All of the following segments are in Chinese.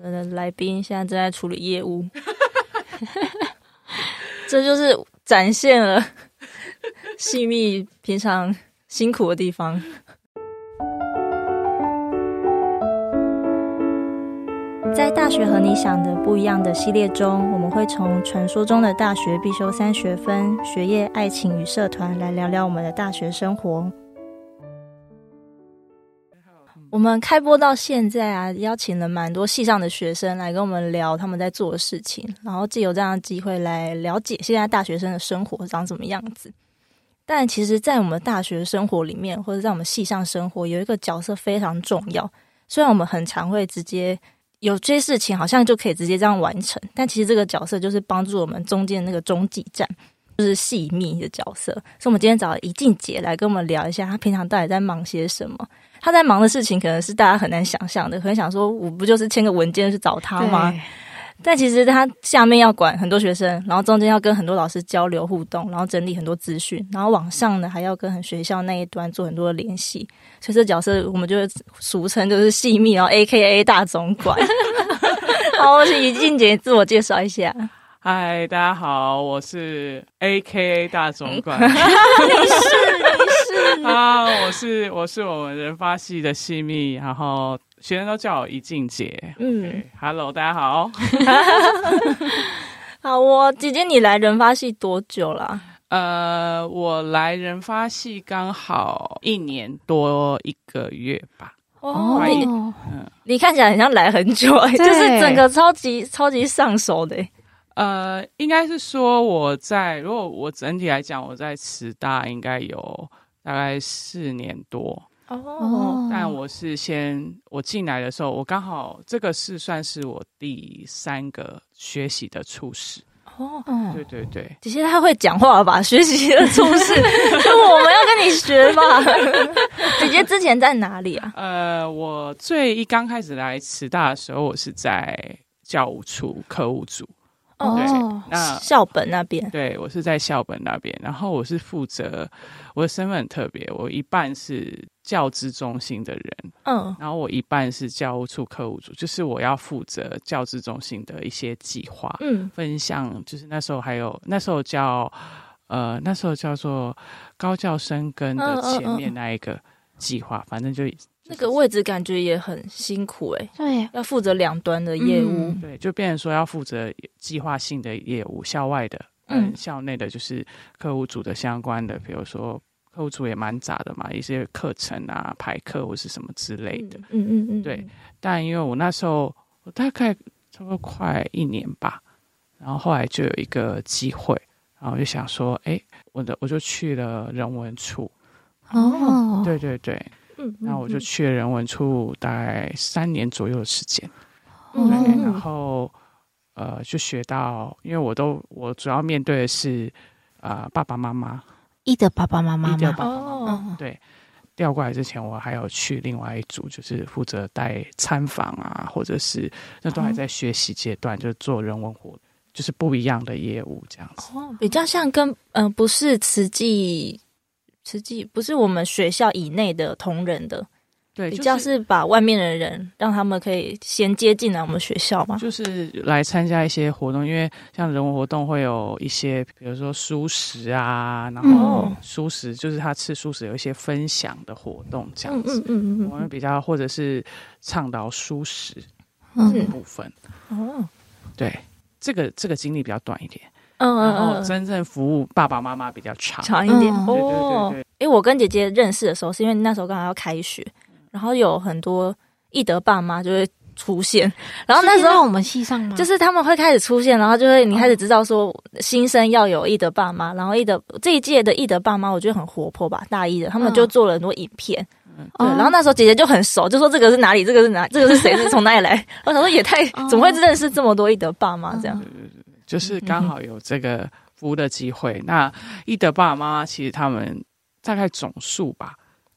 们的来宾现在正在处理业务，这就是展现了 细密平常辛苦的地方。在大学和你想的不一样的系列中，我们会从传说中的大学必修三学分——学业、爱情与社团，来聊聊我们的大学生活。我们开播到现在啊，邀请了蛮多系上的学生来跟我们聊他们在做的事情，然后借由这样的机会来了解现在大学生的生活长什么样子。但其实，在我们大学生活里面，或者在我们系上生活，有一个角色非常重要。虽然我们很常会直接有些事情，好像就可以直接这样完成，但其实这个角色就是帮助我们中间那个中继站，就是细密的角色。所以，我们今天找了宜静姐来跟我们聊一下，她平常到底在忙些什么。他在忙的事情可能是大家很难想象的，很想说，我不就是签个文件去找他吗？但其实他下面要管很多学生，然后中间要跟很多老师交流互动，然后整理很多资讯，然后往上呢还要跟很学校那一端做很多的联系。所以这角色我们就俗称就是细密，然后 AKA 大总管。好，我是于静姐自我介绍一下。嗨，大家好，我是 AKA 大总管。你是 啊，我是我是我们人发系的细密，然后学生都叫我怡静姐。嗯，Hello，大家好。好，我姐姐，你来人发系多久了？呃，我来人发系刚好一年多一个月吧。哦，你嗯，你看起来很像来很久，就是整个超级超级上手的。呃，应该是说我在，如果我整体来讲，我在慈大应该有大概四年多哦。但我是先我进来的时候，我刚好这个是算是我第三个学习的初始哦。对对对，姐姐她会讲话吧？学习的初始，就我们要跟你学吧。姐姐之前在哪里啊？呃，我最一刚开始来慈大的时候，我是在教务处科务组。哦，那校本那边，对，我是在校本那边，然后我是负责，我的身份很特别，我一半是教资中心的人，嗯，然后我一半是教务处客务组，就是我要负责教资中心的一些计划，嗯，分享，就是那时候还有那时候叫，呃，那时候叫做高教生跟的前面那一个计划，嗯嗯嗯，反正就。那个位置感觉也很辛苦哎、欸，对，要负责两端的业务，嗯、对，就变成说要负责计划性的业务，校外的，嗯，校内的就是客户组的相关的，比如说客户组也蛮杂的嘛，一些课程啊、排课或是什么之类的，嗯嗯嗯，对。但因为我那时候我大概差不多快一年吧，然后后来就有一个机会，然后我就想说，哎、欸，我的我就去了人文处，哦，对对对。那我就去了人文处，大概三年左右的时间。对，然后呃，就学到，因为我都我主要面对的是啊、呃、爸爸妈妈，一的爸爸妈妈，一的爸爸妈妈。对，调过来之前，我还有去另外一组，就是负责带参访啊，或者是那都还在学习阶段，就做人文活，就是不一样的业务这样子。哦，比较像跟嗯、呃，不是慈济。实际不是我们学校以内的同仁的，对，比较是把外面的人让他们可以先接进来我们学校嘛，就是来参加一些活动，因为像人文活动会有一些，比如说素食啊，然后素食就是他吃素食有一些分享的活动这样子，嗯嗯嗯，我们比较或者是倡导素食这个部分，哦，对，这个这个经历比较短一点。嗯，然后真正服务爸爸妈妈比较长。长一点。哦。因为我跟姐姐认识的时候，是因为那时候刚好要开学，然后有很多易德爸妈就会出现，然后那时候我们系上吗？就是他们会开始出现，然后就会你开始知道说新生要有易德爸妈，然后易德这一届的易德爸妈我觉得很活泼吧，大一的他们就做了很多影片，对，然后那时候姐姐就很熟，就说这个是哪里，这个是哪，这个是谁，是从哪里来？我想说也太怎么会认识这么多易德爸妈这样。就是刚好有这个服务的机会。嗯、那一德爸爸妈妈其实他们大概总数吧，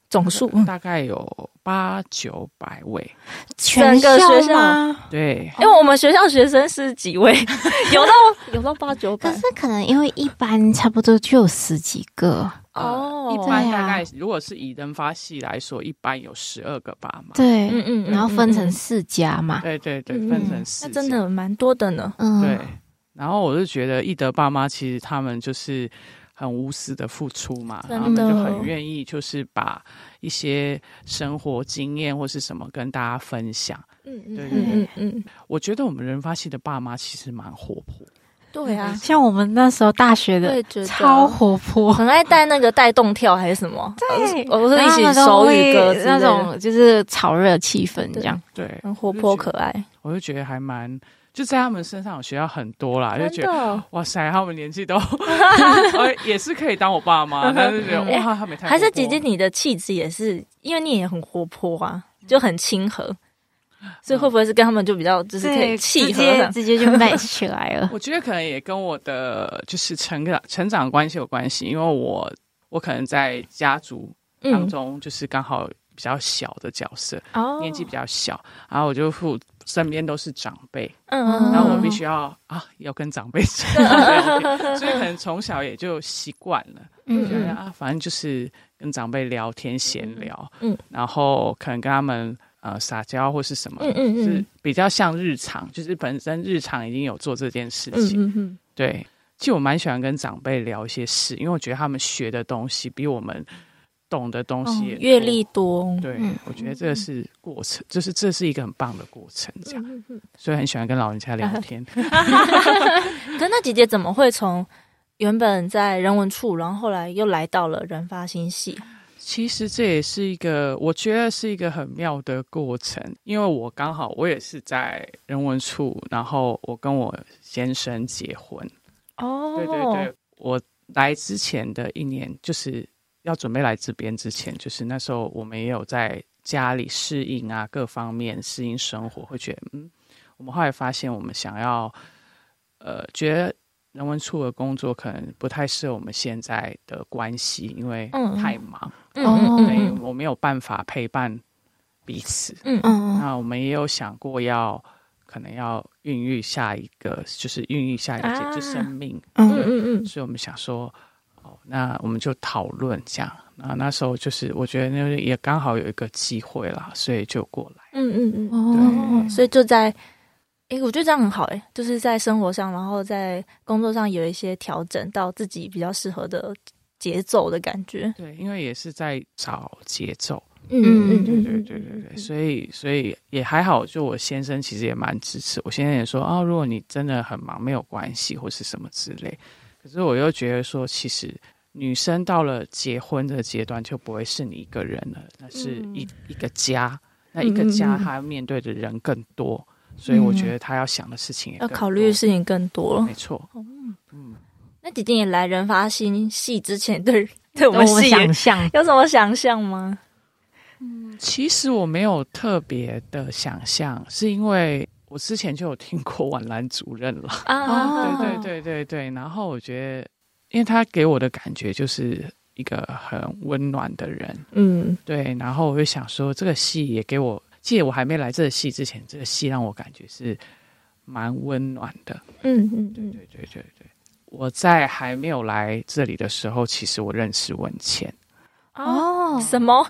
总数大概有八九百位，全个学校吗？对，因为我们学校学生是几位，有到有到八九百，可是可能因为一般差不多就有十几个。哦，一般大概如果是以人发系来说，一般有十二个爸妈，对，嗯嗯，然后分成四家嘛，对对对，分成四，那真的蛮多的呢，嗯，对，然后我就觉得易德爸妈其实他们就是。很无私的付出嘛，然后他们就很愿意，就是把一些生活经验或是什么跟大家分享。嗯嗯，对对对嗯嗯。我觉得我们人发系的爸妈其实蛮活泼。对啊，像我们那时候大学的超活泼，很爱带那个带动跳还是什么？对，我是一起手语歌那种，就是炒热气氛这样。对，很活泼可爱。我就觉得还蛮。就在他们身上，我学到很多啦，就觉得哇塞，他们年纪都 也是可以当我爸妈，但是觉得哇，他们太还是姐姐，你的气质也是，因为你也很活泼啊，就很亲和，所以会不会是跟他们就比较就是可以契合，直接就 match 起来了？我觉得可能也跟我的就是成长成长关系有关系，因为我我可能在家族当中就是刚好比较小的角色，年纪比较小，然后我就负。身边都是长辈，嗯，然后我必须要啊，要跟长辈聊天，所以可能从小也就习惯了，嗯，觉得啊，反正就是跟长辈聊天闲聊，嗯，然后可能跟他们呃撒娇或是什么，嗯嗯，是比较像日常，就是本身日常已经有做这件事情，嗯嗯，对，其实我蛮喜欢跟长辈聊一些事，因为我觉得他们学的东西比我们。懂的东西阅历多，对，我觉得这个是过程，就是这是一个很棒的过程，这样，所以很喜欢跟老人家聊天。可那姐姐怎么会从原本在人文处，然后后来又来到了人发新系？其实这也是一个，我觉得是一个很妙的过程，因为我刚好我也是在人文处，然后我跟我先生结婚。哦，对对对，我来之前的一年就是。要准备来这边之前，就是那时候我们也有在家里适应啊，各方面适应生活，会觉得嗯，我们后来发现我们想要，呃，觉得人文处的工作可能不太适合我们现在的关系，因为太忙，嗯嗯，所以我没有办法陪伴彼此，嗯嗯，那我们也有想过要可能要孕育下一个，就是孕育下一个就生命，嗯嗯嗯，所以我们想说。哦，那我们就讨论这样。那那时候就是我觉得那也刚好有一个机会啦，所以就过来。嗯嗯嗯，哦，所以就在，哎、欸，我觉得这样很好，哎，就是在生活上，然后在工作上有一些调整，到自己比较适合的节奏的感觉。对，因为也是在找节奏。嗯嗯嗯，对对对对对，所以所以也还好，就我先生其实也蛮支持。我先生也说啊，如果你真的很忙，没有关系，或是什么之类。可是我又觉得说，其实女生到了结婚的阶段就不会是你一个人了，那是一一个家，那一个家她要面对的人更多，所以我觉得她要想的事情也要考虑的事情更多。没错，嗯，那姐姐也来人发新戏之前，对对我们系想象有什么想象吗？嗯，其实我没有特别的想象，是因为。我之前就有听过婉兰主任了啊，对对对对对，然后我觉得，因为他给我的感觉就是一个很温暖的人，嗯，对，然后我就想说，这个戏也给我，记得我还没来这个戏之前，这个戏让我感觉是蛮温暖的，嗯嗯，对对对对对，我在还没有来这里的时候，其实我认识文倩，哦，什么？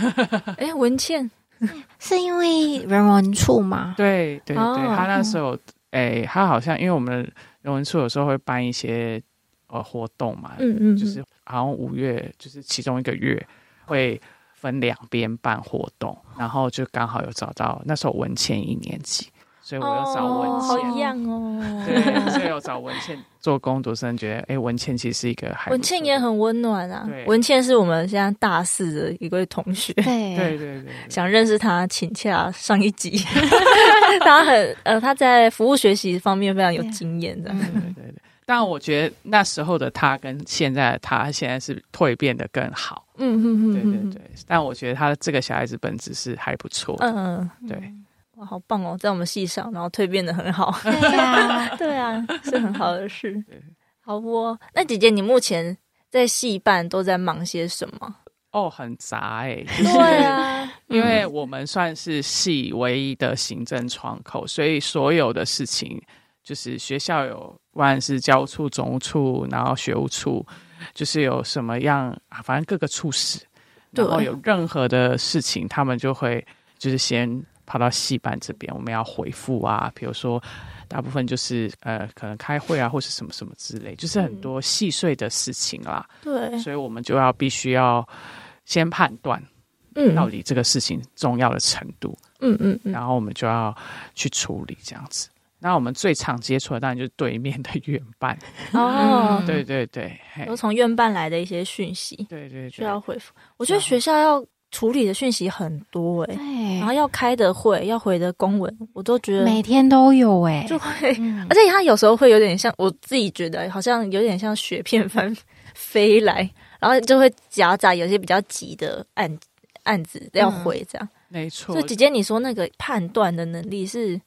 哎，文倩。是因为人文处吗？对对对，他那时候，哎，他好像因为我们人文处有时候会办一些呃活动嘛，嗯嗯，就是好像五月就是其中一个月会分两边办活动，然后就刚好有找到那时候文倩一年级。所以我要找文倩，好一样哦。对，所以我找文倩做工读生，觉得哎，文倩其实是一个还，文倩也很温暖啊。文倩是我们现在大四的一位同学，对对对对，想认识他，请洽上一集。他很呃，他在服务学习方面非常有经验的。对对对，但我觉得那时候的他跟现在的他，现在是蜕变的更好。嗯嗯嗯，对对对。但我觉得他这个小孩子本质是还不错。嗯嗯，对。好棒哦，在我们系上，然后蜕变的很好。对啊，对啊，是很好的事。好哦，那姐姐，你目前在系办都在忙些什么？哦，很杂哎、欸，对啊，因为我们算是系唯一的行政窗口，所以所有的事情就是学校有，不管是教务处、总务处，然后学务处，就是有什么样啊，反正各个处室，然后有任何的事情，他们就会就是先跑到戏班这边，我们要回复啊，比如说。大部分就是呃，可能开会啊，或是什么什么之类，就是很多细碎的事情啦。对，所以我们就要必须要先判断，嗯，到底这个事情重要的程度，嗯嗯，嗯然后我们就要去处理这样子。那我们最常接触的当然就是对面的院办哦，对对对，都从院办来的一些讯息，对对，需要回复。我觉得学校要。处理的讯息很多哎、欸，对，然后要开的会，要回的公文，我都觉得每天都有哎、欸，就会，嗯、而且他有时候会有点像，我自己觉得好像有点像雪片般飞来，然后就会夹杂有些比较急的案案子要回这样，嗯、没错。所以姐姐，你说那个判断的能力是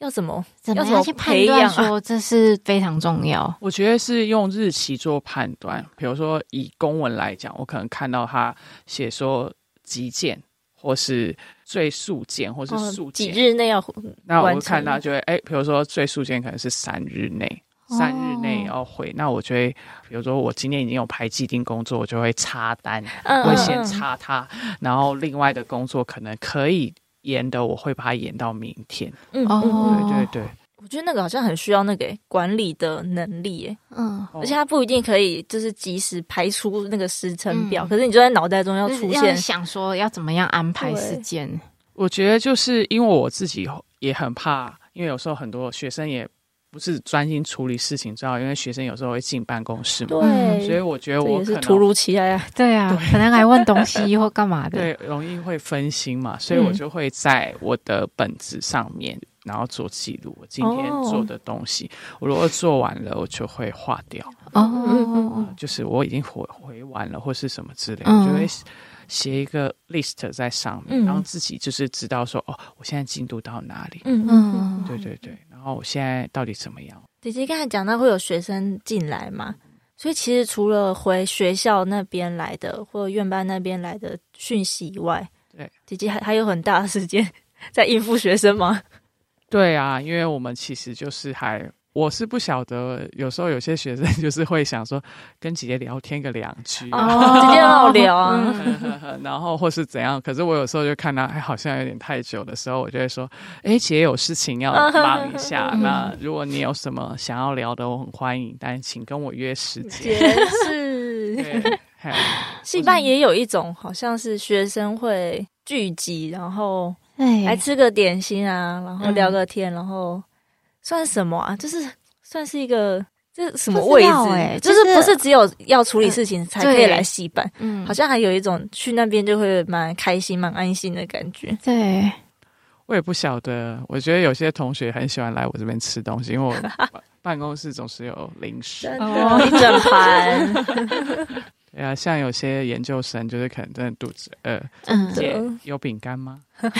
要怎么怎么样去判断？说这是非常重要。我觉得是用日期做判断，比如说以公文来讲，我可能看到他写说。急件，或是最速件，或是速件，几日内要回。那我看到就会，哎，比如说最速件可能是三日内，哦、三日内要回。那我就会，比如说我今天已经有排既定工作，我就会插单，会先插它。嗯、然后另外的工作可能可以延的，我会把它延到明天。嗯，对对对。我觉得那个好像很需要那个管理的能力，哎嗯，而且他不一定可以就是及时排出那个时程表，嗯、可是你就在脑袋中要出现想说要怎么样安排时间。我觉得就是因为我自己也很怕，因为有时候很多学生也不是专心处理事情，知道？因为学生有时候会进办公室嘛，对，所以我觉得我可能是突如其来啊，对啊，对。可能还问东西或干嘛的，对，容易会分心嘛，所以我就会在我的本子上面。然后做记录，我今天做的东西，哦、我如果做完了，我就会划掉。哦，就是我已经回回完了，或是什么之类，就会写一个 list 在上面，然后、自己就是知道说，哦，我现在进度到哪里？嗯嗯，对对对。然后我现在到底怎么样？姐姐刚才讲到会有学生进来嘛，所以其实除了回学校那边来的，或者院办那边来的讯息以外，对，姐姐还还有很大的时间 在应付学生吗？对啊，因为我们其实就是还，我是不晓得，有时候有些学生 就是会想说跟姐姐聊天个两句，哦，直接好聊啊，然后或是怎样。可是我有时候就看他，哎，好像有点太久的时候，我就会说，哎，姐有事情要忙一下。那如果你有什么想要聊的，我很欢迎，但请跟我约时间。也是，系办也有一种，好像是学生会聚集，然后。哎，来吃个点心啊，然后聊个天，嗯、然后算什么啊？就是算是一个这什么位置？哎，就是不是只有要处理事情才可以来戏班？嗯，好像还有一种去那边就会蛮开心、蛮安心的感觉。对，我也不晓得。我觉得有些同学很喜欢来我这边吃东西，因为我 办公室总是有零食，哦，一整盘。对啊，像有些研究生就是可能真的肚子饿，嗯，姐有饼干吗？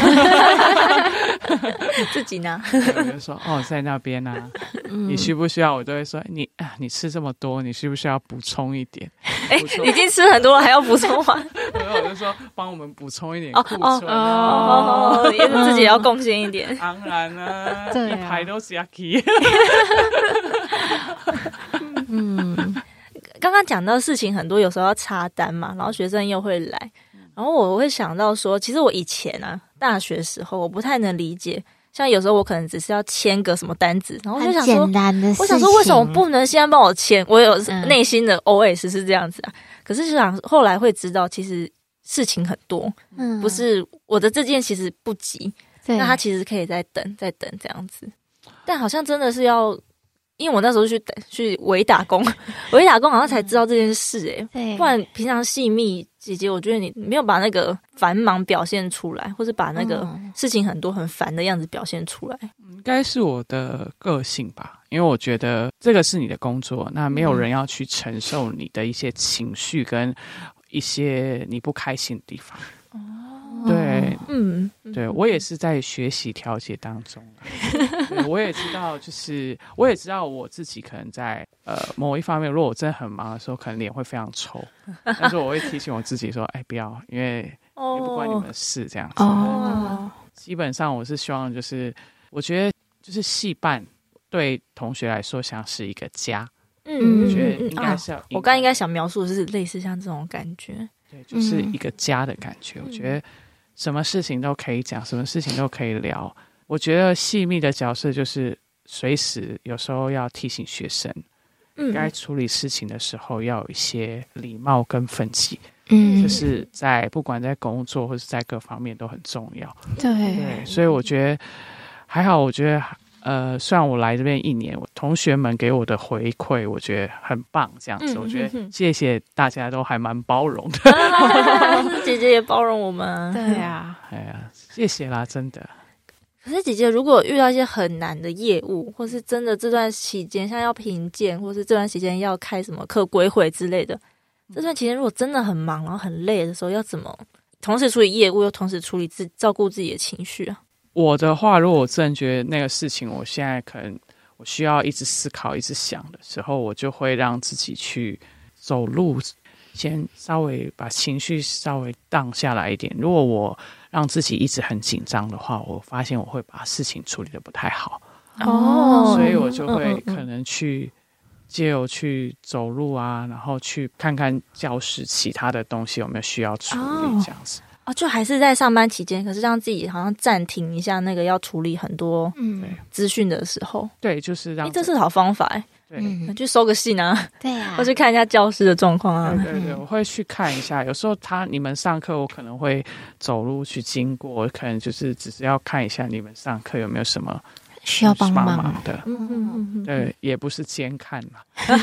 自己呢？我就说哦，在那边呢、啊。嗯、你需不需要？我就会说你啊，你吃这么多，你需不需要补充一点？哎，已经吃很多了，还要补充吗？然后我就说帮我们补充一点库存哦，也是自己要贡献一点。当然了，对啊、一排都是 Yaki。嗯。刚刚讲到事情很多，有时候要插单嘛，然后学生又会来，然后我会想到说，其实我以前啊，大学时候我不太能理解，像有时候我可能只是要签个什么单子，然后我就想说，我想说为什么不能先帮我签？我有内心的 OS 是这样子啊，嗯、可是就想后来会知道，其实事情很多，嗯，不是我的这件其实不急，那他其实可以再等，再等这样子，但好像真的是要。因为我那时候去去伪打工，伪打工好像才知道这件事诶、欸，对，不然平常细密姐姐，我觉得你没有把那个繁忙表现出来，或是把那个事情很多很烦的样子表现出来，应该是我的个性吧。因为我觉得这个是你的工作，那没有人要去承受你的一些情绪跟一些你不开心的地方。对，嗯，对我也是在学习调节当中。我也知道，就是我也知道我自己可能在呃某一方面，如果我真的很忙的时候，可能脸会非常臭，但是我会提醒我自己说，哎，不要，因为也不关你们的事，这样子。哦，基本上我是希望，就是我觉得就是戏班对同学来说像是一个家。嗯，我觉得应该是要、啊。我刚刚应该想描述的是类似像这种感觉，对，就是一个家的感觉。嗯、我觉得什么事情都可以讲，什么事情都可以聊。我觉得细密的角色就是随时有时候要提醒学生，嗯，该处理事情的时候要有一些礼貌跟分歧，嗯，就是在不管在工作或者在各方面都很重要。对，对，所以我觉得还好，我觉得。呃，虽然我来这边一年，我同学们给我的回馈，我觉得很棒。这样子，嗯、我觉得谢谢大家都还蛮包容的。姐姐也包容我们，对呀，哎呀，谢谢啦，真的。可是姐姐，如果遇到一些很难的业务，或是真的这段期间像要评鉴，或是这段时间要开什么课规会之类的，这段期间如果真的很忙，然后很累的时候，要怎么同时处理业务，又同时处理自照顾自己的情绪啊？我的话，如果我真的觉得那个事情，我现在可能我需要一直思考、一直想的时候，我就会让自己去走路，先稍微把情绪稍微荡下来一点。如果我让自己一直很紧张的话，我发现我会把事情处理的不太好。哦，所以我就会可能去借由去走路啊，然后去看看教室其他的东西有没有需要处理，这样子。啊，就还是在上班期间，可是让自己好像暂停一下那个要处理很多嗯。资讯的时候，对，就是让、欸、这是好方法哎，对，去收个信啊，对啊，或去看一下教室的状况啊，对对对，我会去看一下。有时候他你们上课，我可能会走路去经过，我可能就是只是要看一下你们上课有没有什么需要帮忙的，嗯嗯嗯，对，也不是监看嘛。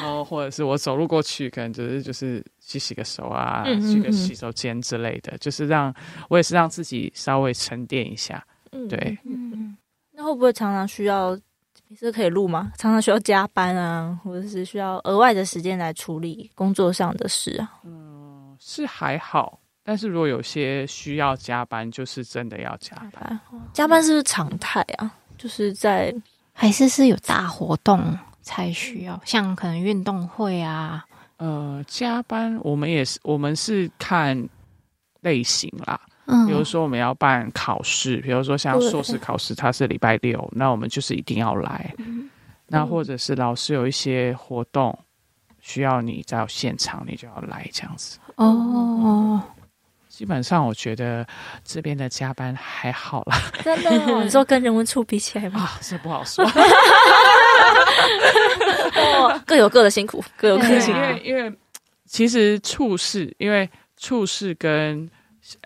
然后或者是我走路过去，可能就是就是去洗个手啊，嗯嗯嗯去个洗手间之类的，就是让我也是让自己稍微沉淀一下。嗯，对。嗯，那会不会常常需要？平时可以录吗？常常需要加班啊，或者是需要额外的时间来处理工作上的事啊？嗯，是还好，但是如果有些需要加班，就是真的要加班。加班是不是常态啊？就是在还是是有大活动？才需要像可能运动会啊，呃，加班我们也是，我们是看类型啦。嗯，比如说我们要办考试，比如说像硕士考试，它是礼拜六，那我们就是一定要来。嗯，那或者是老师有一些活动需要你在现场，你就要来这样子。哦。基本上我觉得这边的加班还好啦，真的、哦？你说跟人文处比起来吗？啊，这不好说。各有各的辛苦，各有各的辛苦。因为因为其实处事，因为处事跟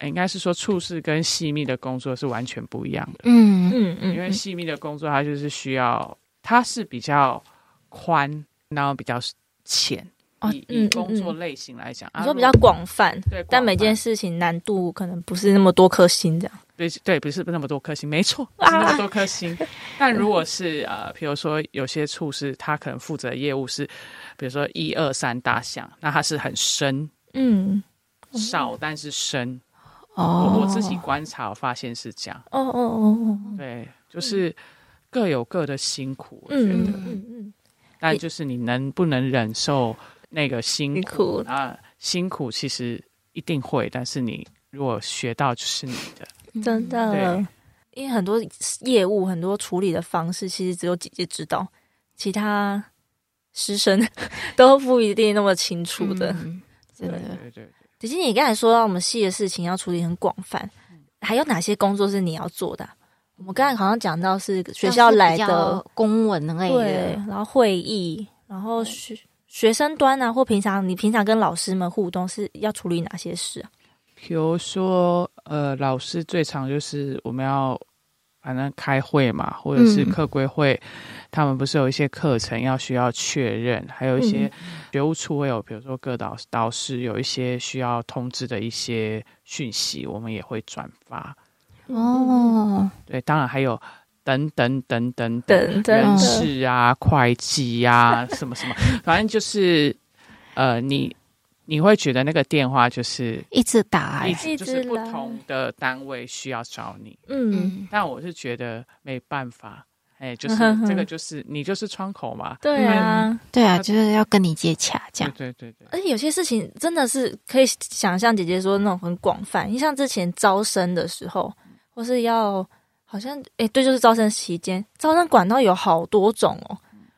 应该是说处事跟细密的工作是完全不一样的。嗯嗯嗯，因为细密的工作它就是需要，它是比较宽，然后比较浅。以以工作类型来讲，你说比较广泛，对，但每件事情难度可能不是那么多颗星这样。对对，不是那么多颗星，没错，不是那么多颗星。但如果是呃，比如说有些处事，他可能负责业务是，比如说一二三大项，那它是很深，嗯，少但是深。哦，我我自己观察，我发现是这样。哦哦哦，对，就是各有各的辛苦，我觉得，嗯嗯，但就是你能不能忍受？那个辛苦啊，辛苦其实一定会，但是你如果学到就是你的，真的。因为很多业务、很多处理的方式，其实只有姐姐知道，其他师生 都不一定那么清楚的。嗯、真的，对对对。姐姐，你刚才说到我们系的事情要处理很广泛，还有哪些工作是你要做的？我们刚才好像讲到是学校来的公文类的，对，然后会议，然后学。学生端啊，或平常你平常跟老师们互动是要处理哪些事啊？比如说，呃，老师最常就是我们要反正开会嘛，或者是课规会，嗯、他们不是有一些课程要需要确认，还有一些学务处会有，比如说各导导师有一些需要通知的一些讯息，我们也会转发。哦，对，当然还有。等等等等等，人事啊，会计呀，什么什么，反正就是，呃，你你会觉得那个电话就是一直打，一直就是不同的单位需要找你，嗯，但我是觉得没办法，哎，就是这个，就是你就是窗口嘛。对啊，对啊，就是要跟你接洽这样。对对对。而且有些事情真的是可以想象姐姐说的那种很广泛。你像之前招生的时候，或是要好像哎，对，就是招生期间，招生管道有好多种哦。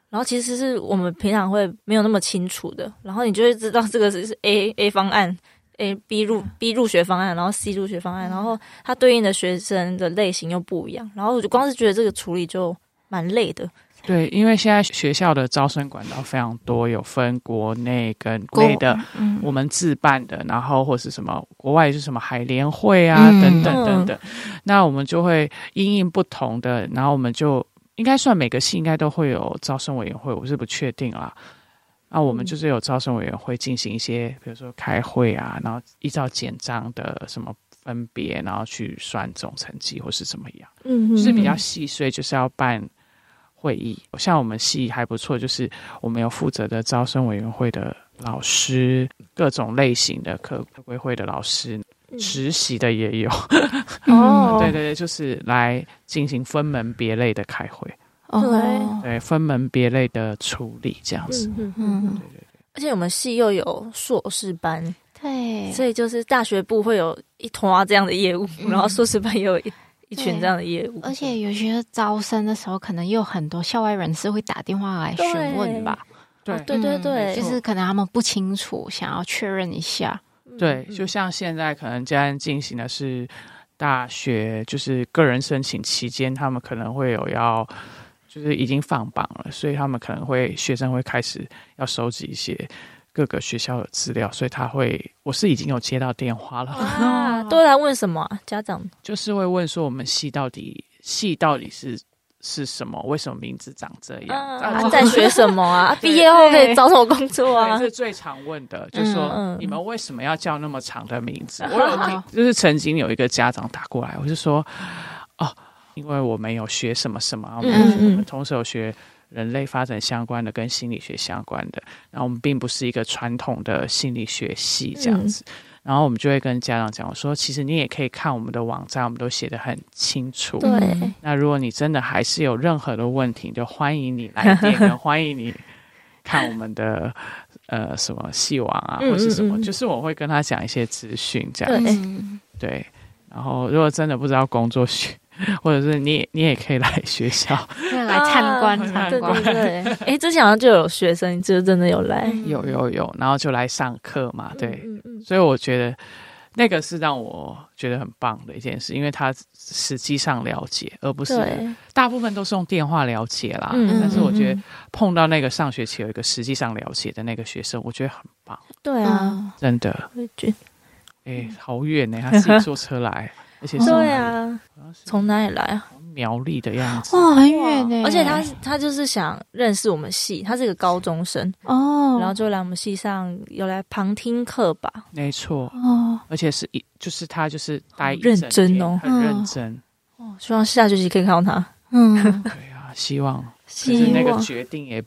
然后其实是我们平常会没有那么清楚的，然后你就会知道这个是是 A A 方案，A B 入 B 入学方案，然后 C 入学方案，然后它对应的学生的类型又不一样。然后我就光是觉得这个处理就。蛮累的，对，因为现在学校的招生管道非常多，有分国内跟国内的，我们自办的，嗯、然后或是什么国外是什么海联会啊，嗯、等等等等。那我们就会因应不同的，然后我们就应该算每个系应该都会有招生委员会，我是不确定啦。那我们就是有招生委员会进行一些，比如说开会啊，然后依照简章的什么。分别，然后去算总成绩或是怎么样，嗯，就是比较细碎，就是要办会议。像我们系还不错，就是我们有负责的招生委员会的老师，各种类型的科规会的老师，实习的也有。哦，对对对，就是来进行分门别类的开会。对对，分门别类的处理这样子。嗯嗯，对对对。而且我们系又有硕士班。对，所以就是大学部会有一团这样的业务，嗯、然后硕士班也有一一群这样的业务，而且有些招生的时候，可能又有很多校外人士会打电话来询问吧。对，对对对，就是可能他们不清楚，想要确认一下。对，就像现在可能将进行的是大学，就是个人申请期间，他们可能会有要，就是已经放榜了，所以他们可能会学生会开始要收集一些。各个学校的资料，所以他会，我是已经有接到电话了。啊，都来问什么啊？家长就是会问说，我们系到底系到底是是什么？为什么名字长这样？啊，在学什么啊？毕业后可以找什么工作啊？是最常问的，就是说你们为什么要叫那么长的名字？我有听，就是曾经有一个家长打过来，我就说，哦，因为我们有学什么什么，我们同时有学。人类发展相关的跟心理学相关的，然后我们并不是一个传统的心理学系这样子，嗯、然后我们就会跟家长讲，我说其实你也可以看我们的网站，我们都写得很清楚。对，那如果你真的还是有任何的问题，就欢迎你来电，欢迎你看我们的呃什么系网啊，或是什么，嗯嗯就是我会跟他讲一些资讯这样子。对，对，然后如果真的不知道工作学。或者是你，你也可以来学校 来参观参观。对，哎，之前好像就有学生，就真的有来，有有有，然后就来上课嘛。对，所以我觉得那个是让我觉得很棒的一件事，因为他实际上了解，而不是大部分都是用电话了解啦。但是我觉得碰到那个上学期有一个实际上了解的那个学生，我觉得很棒。对啊，真的。哎，好远呢，他自己坐车来。而且是对啊，从哪里来啊？苗栗的样子哇，很远呢。而且他他就是想认识我们系，他是个高中生哦，然后就来我们系上有来旁听课吧？没错哦，而且是一就是他就是待认真哦，很认真哦。希望下学期可以看到他。嗯，对啊，希望。其实那个决定也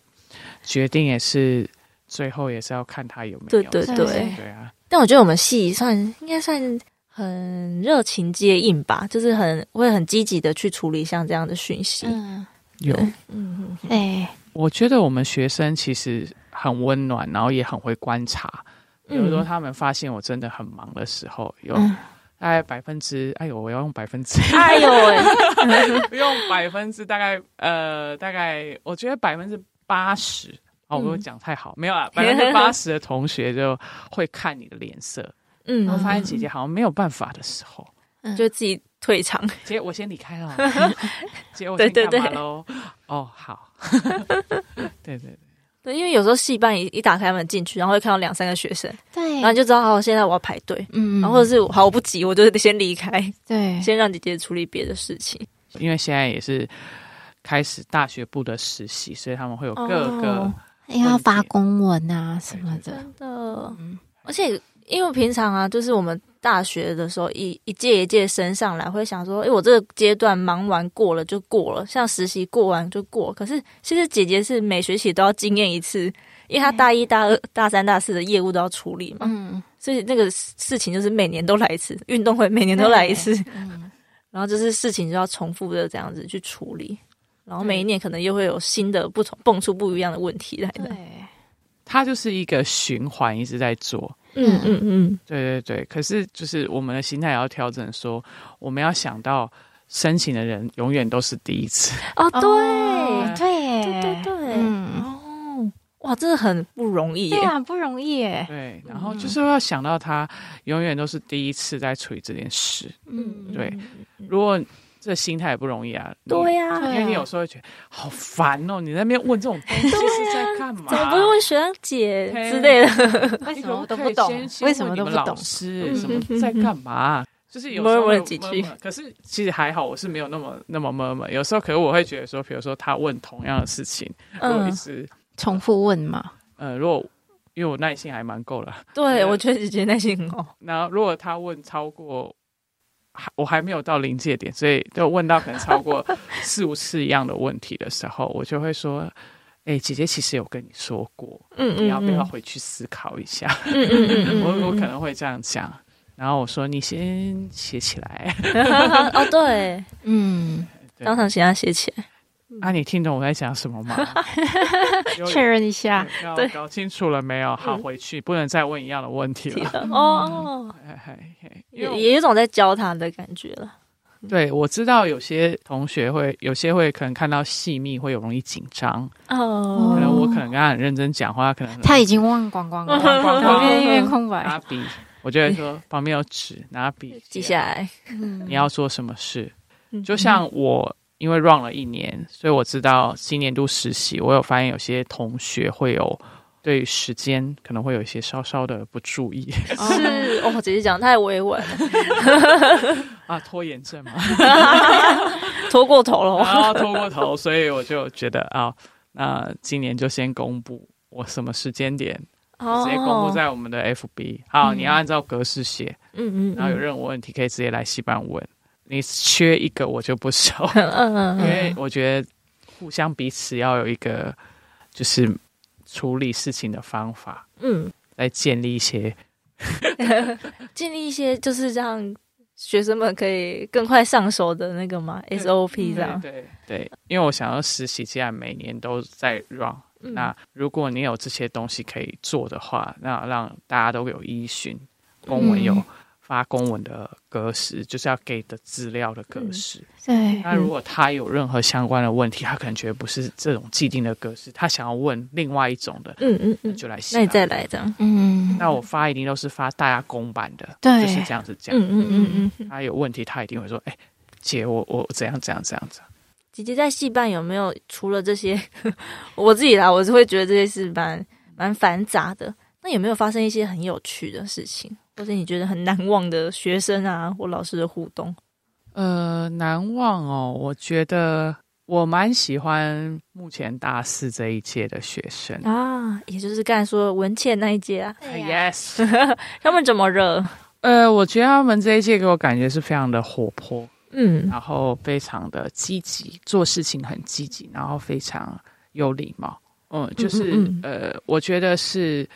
决定也是最后也是要看他有没有。对对对对啊！但我觉得我们系算应该算。很热情接应吧，就是很会很积极的去处理像这样的讯息。嗯，有，嗯，哎，我觉得我们学生其实很温暖，然后也很会观察。比如说，他们发现我真的很忙的时候，有大概百分之，哎呦，我要用百分之，哎呦喂，用百分之大概呃大概，我觉得百分之八十哦，我讲太好，没有啊，百分之八十的同学就会看你的脸色。嗯，然后发现姐姐好像没有办法的时候，嗯、就自己退场。姐，我先离开了。姐，我先干嘛喽？对对对哦，好。对对对对，因为有时候戏班一一打开门进去，然后会看到两三个学生，对，然后就知道哦，现在我要排队。嗯，然后或者是好，我不急，我就得先离开，对，先让姐姐处理别的事情。因为现在也是开始大学部的实习，所以他们会有各个、哦、要发公文啊什么的，真的，嗯、而且。因为平常啊，就是我们大学的时候，一一届一届升上来，会想说，哎，我这个阶段忙完过了就过了，像实习过完就过。可是其实姐姐是每学期都要经验一次，因为她大一、大二、大三、大四的业务都要处理嘛，嗯，所以那个事情就是每年都来一次，运动会每年都来一次，嗯，然后就是事情就要重复的这样子去处理。然后每一年可能又会有新的不同蹦出不一样的问题来的。对，它就是一个循环一直在做。嗯嗯嗯，对对对。可是就是我们的心态也要调整说，说我们要想到申请的人永远都是第一次。哦，对对对对对，嗯哦，哇，真的很不容易耶，对啊，不容易耶。对，然后就是要想到他永远都是第一次在处理这件事。嗯，对，如果。这心态也不容易啊！对呀，因为你有时候会觉得好烦哦，你在那边问这种东西是在干嘛？怎么不是问学长姐之类的？为什么都不懂？为什么都不懂？老师什么在干嘛？就是有时候问几句。可是其实还好，我是没有那么那么闷闷。有时候可是我会觉得说，比如说他问同样的事情，如果一直重复问嘛。呃，如果因为我耐心还蛮够了，对我确实觉得耐心很够。然后如果他问超过。我还没有到临界点，所以就问到可能超过 四五次一样的问题的时候，我就会说：“哎、欸，姐姐其实有跟你说过，嗯，嗯，你要不要回去思考一下？”嗯嗯嗯我我可能会这样讲，然后我说：“你先写起来。”哦，对，嗯，当场写下写起来。啊，你听懂我在讲什么吗？确认一下，对，搞清楚了没有？好，回去不能再问一样的问题了。哦，也也有一种在教他的感觉了。对，我知道有些同学会，有些会可能看到细密会有容易紧张。哦，可能我可能跟他很认真讲话，可能他已经忘光光了，旁边一片空白。拿笔，我就会说旁边有纸，拿笔记下来。你要做什么事？就像我。因为 run 了一年，所以我知道新年度实习，我有发现有些同学会有对时间可能会有一些稍稍的不注意。是哦，姐姐讲太委婉了 啊，拖延症嘛，拖过头了，啊，拖过头，所以我就觉得啊，那今年就先公布我什么时间点，直接公布在我们的 FB。好，你要按照格式写，嗯嗯，然后有任何问题可以直接来戏班问。你缺一个我就不收，因为我觉得互相彼此要有一个就是处理事情的方法，嗯，来建立一些 建立一些就是让学生们可以更快上手的那个嘛 SOP 这样，对对，因为我想要实习，既然每年都在 run，那如果你有这些东西可以做的话，那让大家都有依循，公文有。发公文的格式就是要给的资料的格式。对。那如果他有任何相关的问题，他可能觉得不是这种既定的格式，他想要问另外一种的，嗯嗯嗯，就来写。那你再来这样。嗯。那我发一定都是发大家公版的，对，就是这样子讲。嗯嗯嗯嗯。他有问题，他一定会说：“哎，姐，我我怎样怎样怎样子。”姐姐在戏班有没有除了这些？我自己啦，我是会觉得这些是蛮蛮繁杂的。那有没有发生一些很有趣的事情？或者你觉得很难忘的学生啊，或老师的互动？呃，难忘哦，我觉得我蛮喜欢目前大四这一届的学生啊，也就是刚才说文倩那一届啊。Yes，他们怎么热？呃，我觉得他们这一届给我感觉是非常的活泼，嗯，然后非常的积极，做事情很积极，然后非常有礼貌。嗯，就是嗯嗯嗯呃，我觉得是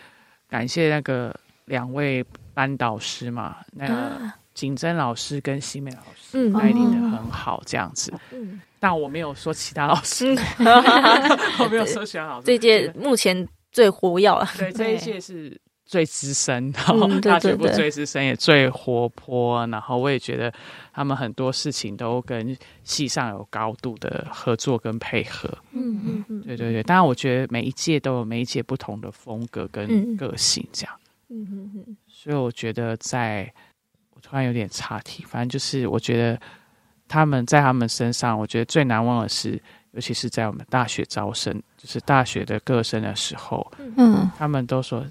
感谢那个两位。班导师嘛，那个景珍老师跟西美老师带领的很好，这样子。嗯，但我没有说其他老师，我没有说其他老师。这一届目前最活跃了，对，这一届是最资深，然后大学部最资深也最活泼。然后我也觉得他们很多事情都跟系上有高度的合作跟配合。嗯嗯嗯，对对对。当然，我觉得每一届都有每一届不同的风格跟个性，这样。嗯嗯嗯。所以我觉得在，在我突然有点岔题，反正就是我觉得他们在他们身上，我觉得最难忘的是，尤其是在我们大学招生，就是大学的各生的时候，嗯，他们都说，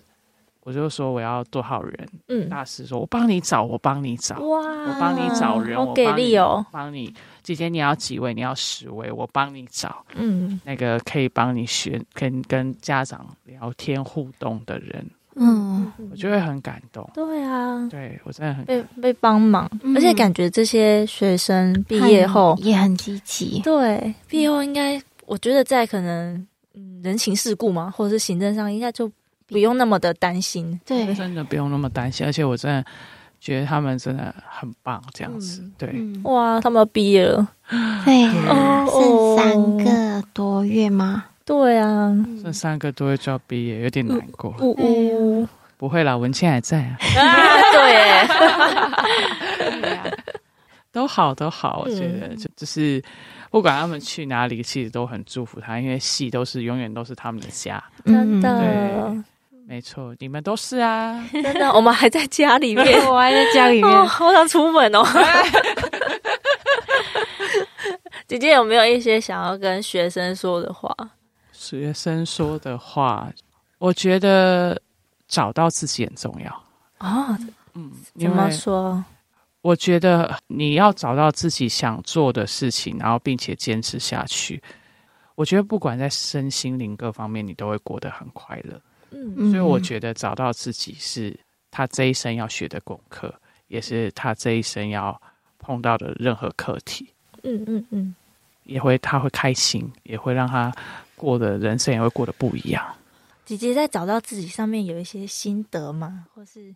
我就说我要多少人，嗯，大师说我帮你找，我帮你找，哇，我帮你找人，好给力哦，帮你，姐姐你要几位？你要十位，我帮你找，嗯，那个可以帮你选，跟跟家长聊天互动的人。嗯，我就会很感动。对啊，对我真的很被被帮忙，嗯、而且感觉这些学生毕业后也很积极。对，毕业后应该，我觉得在可能嗯人情世故嘛，或者是行政上，应该就不用那么的担心。对，真的不用那么担心。而且我真的觉得他们真的很棒，这样子。嗯、对，哇，他们毕业了。对啊，剩三三个多月吗？对啊，剩三个多月就要毕业，有点难过。呜呜，不会啦，文倩还在啊。对，都好都好，我觉得就就是不管他们去哪里，其实都很祝福他，因为戏都是永远都是他们的家。真的，对，没错，你们都是啊，真的，我们还在家里面，我还在家里面，好想出门哦。姐姐有没有一些想要跟学生说的话？学生说的话，我觉得找到自己很重要啊。嗯，怎么说？我觉得你要找到自己想做的事情，然后并且坚持下去。我觉得不管在身心灵各方面，你都会过得很快乐。嗯，所以我觉得找到自己是他这一生要学的功课，也是他这一生要碰到的任何课题。嗯嗯嗯，也会他会开心，也会让他。过的人生也会过得不一样。姐姐在找到自己上面有一些心得吗？或是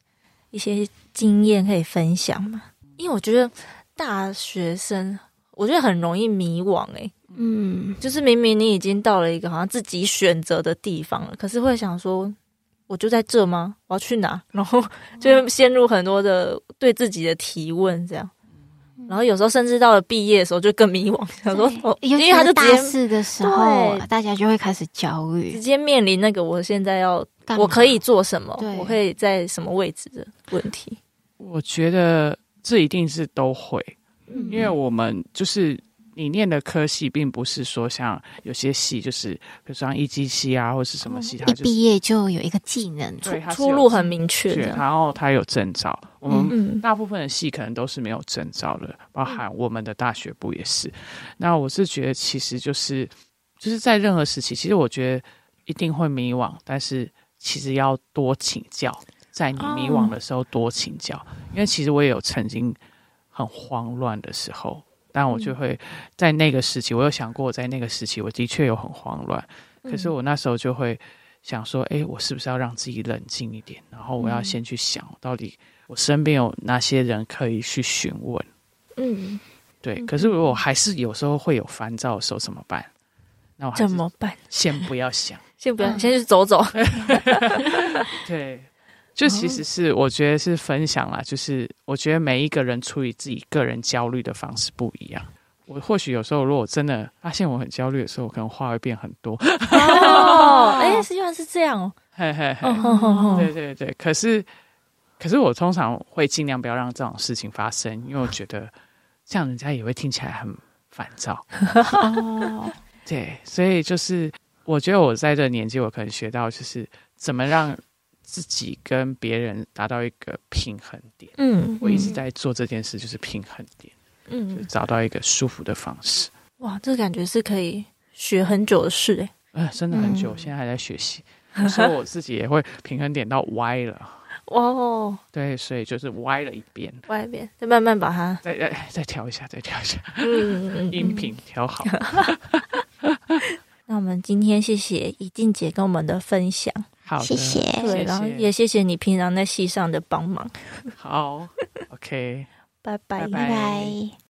一些经验可以分享吗？因为我觉得大学生，我觉得很容易迷惘。诶，嗯，就是明明你已经到了一个好像自己选择的地方了，可是会想说，我就在这吗？我要去哪？然后就会陷入很多的对自己的提问，这样。然后有时候甚至到了毕业的时候就更迷惘，想说，因为他就大四的时候，大家就会开始焦虑，直接面临那个我现在要我可以做什么，我可以在什么位置的问题。我觉得这一定是都会，因为我们就是。你念的科系并不是说像有些系，就是比如说像一机系啊，或是什么系，它、就是、一毕业就有一个技能，对，出路很明确。然后他有证照，我们大部分的系可能都是没有证照的，包含我们的大学部也是。那我是觉得，其实就是就是在任何时期，其实我觉得一定会迷惘，但是其实要多请教，在你迷惘的时候多请教，因为其实我也有曾经很慌乱的时候。但我就会在那个时期，我有想过，在那个时期，我的确有很慌乱。可是我那时候就会想说，哎，我是不是要让自己冷静一点？然后我要先去想，到底我身边有哪些人可以去询问。嗯，对。可是如果我还是有时候会有烦躁的时候，怎么办？那我怎么办？先不要想，先不要，先去走走。对。就其实是我觉得是分享啦，就是我觉得每一个人处理自己个人焦虑的方式不一样。我或许有时候如果真的发现我很焦虑的时候，我可能话会变很多。哦，哎，实际上是这样哦。嘿嘿嘿，对对对。可是，可是我通常会尽量不要让这种事情发生，因为我觉得这样人家也会听起来很烦躁。哦，对，所以就是我觉得我在这个年纪，我可能学到就是怎么让。自己跟别人达到一个平衡点，嗯，我一直在做这件事，就是平衡点，嗯，就找到一个舒服的方式。哇，这感觉是可以学很久的事诶，呃，真的很久，嗯、现在还在学习，所以我自己也会平衡点到歪了，哇哦，对，所以就是歪了一边，歪一边，再慢慢把它再再再调一下，再调一下，嗯，音频调好。那我们今天谢谢怡静姐跟我们的分享。好，谢谢。对，然后也谢谢你平常在戏上的帮忙。好，OK，拜拜，拜拜。